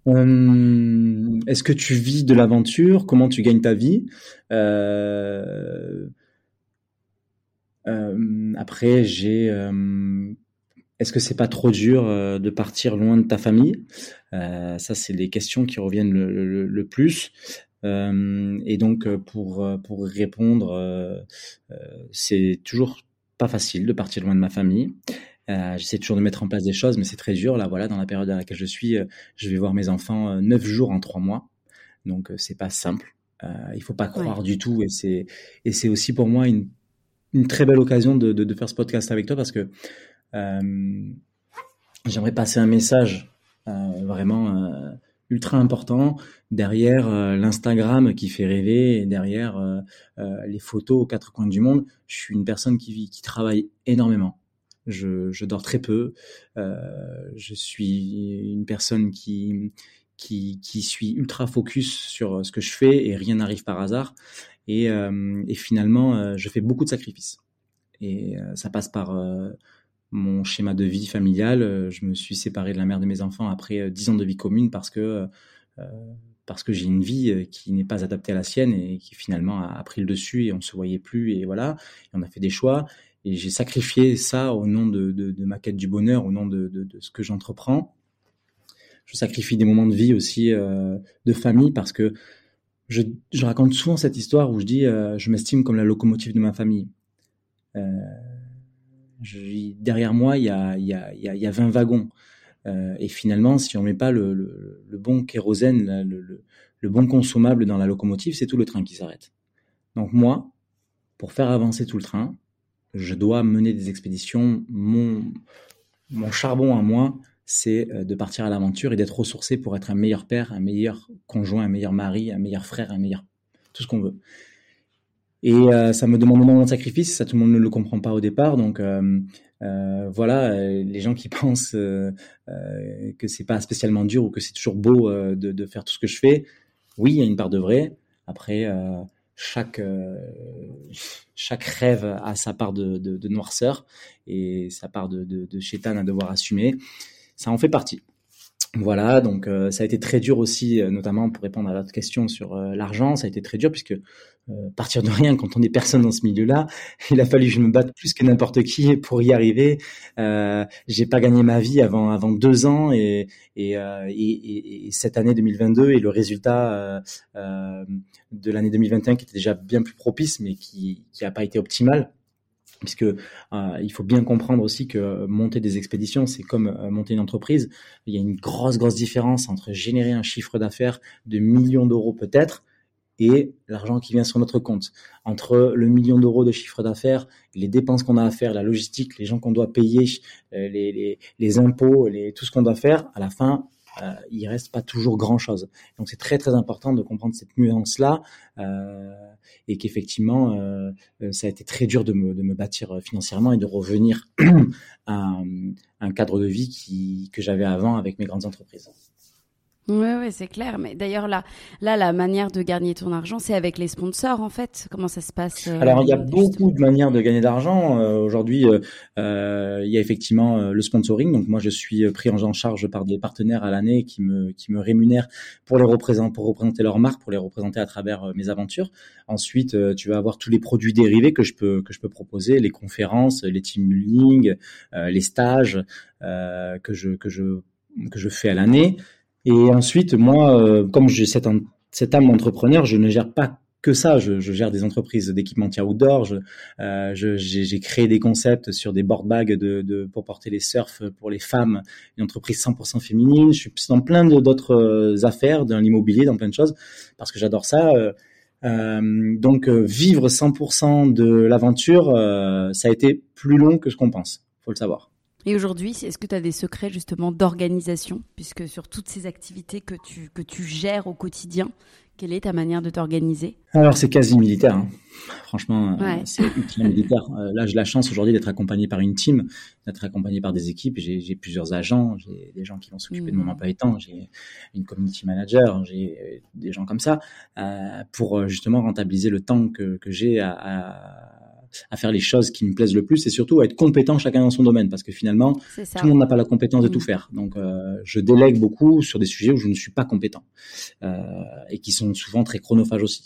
[SPEAKER 2] Est-ce que tu vis de l'aventure? Comment tu gagnes ta vie? Après, j'ai est-ce que c'est pas trop dur de partir loin de ta famille? Ça, c'est les questions qui reviennent le plus. Euh, et donc euh, pour euh, pour répondre, c'est toujours pas facile de partir loin de ma famille. Euh, J'essaie toujours de mettre en place des choses, mais c'est très dur. Là, voilà, dans la période dans laquelle je suis, je vais voir mes enfants neuf jours en trois mois, donc c'est pas simple. Euh, il faut pas croire du tout, et c'est et c'est aussi pour moi une une très belle occasion de, faire ce podcast avec toi parce que euh, j'aimerais passer un message vraiment ultra important derrière euh, l'Instagram qui fait rêver et derrière euh, euh, les photos aux quatre coins du monde. Je suis une personne qui vit, qui travaille énormément. Je, je dors très peu. je suis une personne qui qui, qui suis ultra focus sur ce que je fais et rien n'arrive par hasard. Et, et finalement, je fais beaucoup de sacrifices. Et ça passe par mon schéma de vie familial. Je me suis séparé de la mère de mes enfants après dix ans de vie commune parce que que j'ai une vie euh, qui n'est pas adaptée à la sienne et qui finalement a, pris le dessus et on se voyait plus et voilà. On a fait des choix et j'ai sacrifié ça au nom de, ma quête du bonheur, au nom de, ce que j'entreprends. Je sacrifie des moments de vie aussi euh, de famille parce que je, raconte souvent cette histoire où je dis euh, je m'estime comme la locomotive de ma famille. Euh, derrière moi, il y a, il y, a, il y a 20 wagons. Euh, et finalement, si on met pas le, bon kérosène, le, le, bon consommable dans la locomotive, c'est tout le train qui s'arrête. Donc moi, pour faire avancer tout le train, je dois mener des expéditions. Mon, mon charbon à moi, c'est euh, de partir à l'aventure et d'être ressourcé pour être un meilleur père, un meilleur conjoint, un meilleur mari, un meilleur frère, un meilleur tout ce qu'on veut. Et euh, ça me demande énormément de sacrifice, ça tout le monde ne le comprend pas au départ, donc euh, voilà, les gens qui pensent que c'est pas spécialement dur ou que c'est toujours beau de, faire tout ce que je fais, oui, il y a une part de vrai. Après, chaque chaque rêve a sa part de, noirceur et sa part de, de, de chétane à devoir assumer. Ça en fait partie. Voilà, donc euh, ça a été très dur aussi, euh, notamment pour répondre à votre question sur euh, l'argent, ça a été très dur puisque partir de rien quand on est personne dans ce milieu-là, il a fallu que je me batte plus que n'importe qui pour y arriver. J'ai pas gagné ma vie avant avant deux ans et et, et, et cette année 2022 et le résultat de l'année 2021 qui était déjà bien plus propice mais qui qui pas été optimal puisque euh, il faut bien comprendre aussi que monter des expéditions, c'est comme euh, monter une entreprise. Il y a une grosse, grosse différence entre générer un chiffre d'affaires de millions d'euros peut-être et l'argent qui vient sur notre compte. Entre le million d'euros de chiffre d'affaires, les dépenses qu'on a à faire, la logistique, les gens qu'on doit payer, euh, les, les, les impôts, les, tout ce qu'on doit faire, à la fin, euh, il reste pas toujours grand chose. Donc c'est très très important de comprendre cette nuance là et qu'effectivement euh, euh, ça a été très dur de me, bâtir financièrement et de revenir à un cadre de vie que j'avais avant avec mes grandes entreprises.
[SPEAKER 3] Oui, ouais, c'est clair. Mais d'ailleurs, là, là, la manière de gagner ton argent, c'est avec les sponsors, en fait. Comment ça se passe
[SPEAKER 2] euh, Alors, il y a beaucoup de manières de gagner d'argent. Euh, aujourd'hui, euh, il y a effectivement le sponsoring. Donc, moi, je suis pris en charge par des partenaires à l'année qui me, qui me rémunèrent pour les représenter, pour représenter leur marque, pour les représenter à travers mes aventures. Ensuite, tu vas avoir tous les produits dérivés que je peux, que je peux proposer, les conférences, les team building, les stages que je, que je, que je fais à l'année. Et ensuite, moi, euh, comme j'ai cette, cette âme d'entrepreneur, je ne gère pas que ça. Je, je gère des entreprises d'équipementiers outdoor. Euh, j'ai créé des concepts sur des board bags de, de, pour porter les surfs pour les femmes, une entreprise 100% féminine. Je suis dans plein d'autres euh, affaires, dans l'immobilier, dans plein de choses, parce que j'adore ça. Euh, donc vivre 100% de l'aventure, ça a été plus long que ce qu'on pense. Faut le savoir.
[SPEAKER 3] Et aujourd'hui, est-ce que tu as des secrets justement d'organisation? Puisque sur toutes ces activités que tu, que tu gères au quotidien, quelle est ta manière de t'organiser?
[SPEAKER 2] Alors, c'est quasi militaire. Hein. Franchement, euh, c'est ultra militaire. Euh, là, j'ai la chance aujourd'hui d'être accompagné par une team, d'être accompagné par des équipes. J'ai plusieurs agents, j'ai des gens qui vont s'occuper de mon mmh. emploi temps, j'ai une community manager, j'ai euh, des gens comme ça, euh, pour justement rentabiliser le temps que, que j'ai à, à à faire les choses qui me plaisent le plus et surtout à être compétent chacun dans son domaine parce que finalement tout le monde n'a pas la compétence de tout mm. faire. Donc euh, je délègue beaucoup sur des sujets où je ne suis pas compétent euh, et qui sont souvent très chronophages aussi.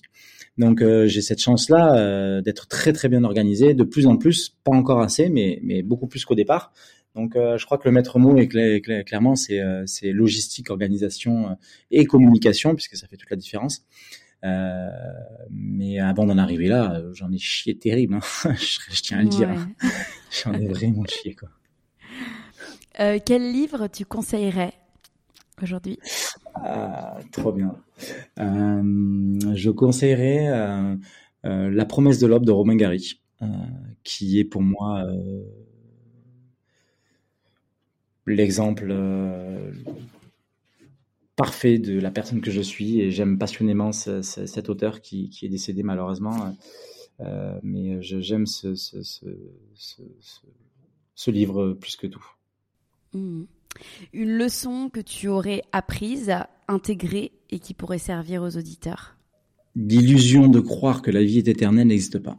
[SPEAKER 2] Donc euh, j'ai cette chance-là d'être très très bien organisé, de plus en plus, pas encore assez, mais mais beaucoup plus qu'au départ. Donc euh, je crois que le maître mot est clairement c'est c'est logistique, organisation et communication puisque ça fait toute la différence. Euh, mais avant d'en arriver là, j'en ai chié terrible. Hein. je, tiens à le dire. j'en ai vraiment chié quoi.
[SPEAKER 3] Euh, quel livre tu conseillerais aujourd'hui?
[SPEAKER 2] Ah, Trop bien. Euh, je conseillerais euh, euh, La promesse de l'aube de Romain Gary, qui est pour moi l'exemple parfait de la personne que je suis et j'aime passionnément ce, ce, cet auteur qui, qui, est décédé malheureusement. Euh, mais j'aime ce, livre plus que tout.
[SPEAKER 3] Mmh. Une leçon que tu aurais apprise, intégrée et qui pourrait servir aux auditeurs?
[SPEAKER 2] L'illusion de croire que la vie est éternelle n'existe pas.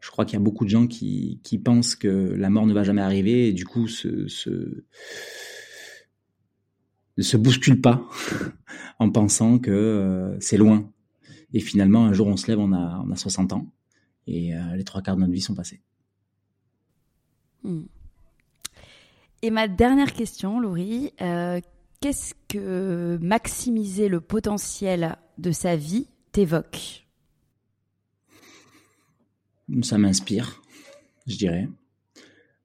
[SPEAKER 2] Je crois qu'il y a beaucoup de gens qui, qui, pensent que la mort ne va jamais arriver et du coup se, se, ne se bousculent pas en pensant que euh, c'est loin. Et finalement, un jour, on se lève, on a, on a 60 ans et euh, les trois quarts de notre vie sont passés.
[SPEAKER 3] Hmm. Et ma dernière question, Laurie, euh, qu'est-ce que maximiser le potentiel de sa vie t'évoque?
[SPEAKER 2] Ça m'inspire, je dirais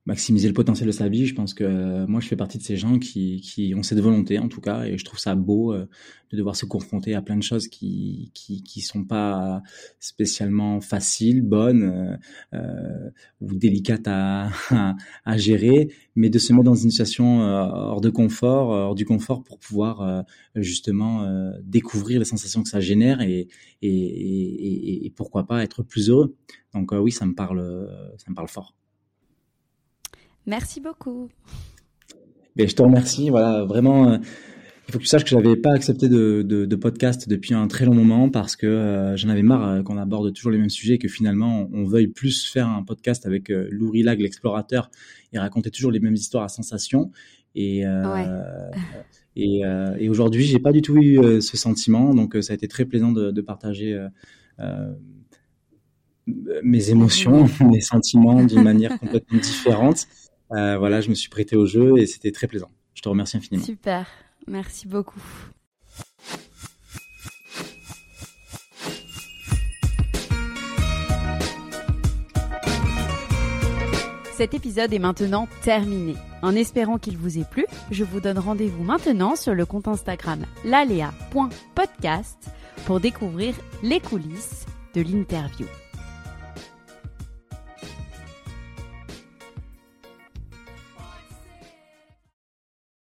[SPEAKER 2] maximiser le potentiel de sa vie. Je pense que euh, moi, je fais partie de ces gens qui, qui ont cette volonté, en tout cas, et je trouve ça beau euh, de devoir se confronter à plein de choses qui qui, qui sont pas spécialement faciles, bonnes euh, ou délicates à, à, gérer, mais de se mettre dans une situation hors de confort, hors du confort, pour pouvoir justement découvrir les sensations que ça génère et et, et, et pourquoi pas être plus heureux. Donc oui, ça me parle, ça me parle fort.
[SPEAKER 3] Merci beaucoup.
[SPEAKER 2] Ben, je te remercie. Voilà, vraiment, euh, il faut que tu saches que j'avais pas accepté de, de, de, podcast depuis un très long moment parce que euh, j'en avais marre euh, qu'on aborde toujours les mêmes sujets et que finalement on, veuille plus faire un podcast avec euh, Lag, l'explorateur, et raconter toujours les mêmes histoires à sensation. Et, et, et aujourd'hui, j'ai pas du tout eu ce sentiment, donc ça a été très plaisant de, de partager mes émotions, mes sentiments d'une manière complètement différente. Euh, voilà, je me suis prêté au jeu et c'était très plaisant. Je te remercie infiniment.
[SPEAKER 3] Super, merci beaucoup. Cet épisode est maintenant terminé. En espérant qu'il vous ait plu, je vous donne rendez-vous maintenant sur le compte Instagram lalea.podcast pour découvrir les coulisses de l'interview.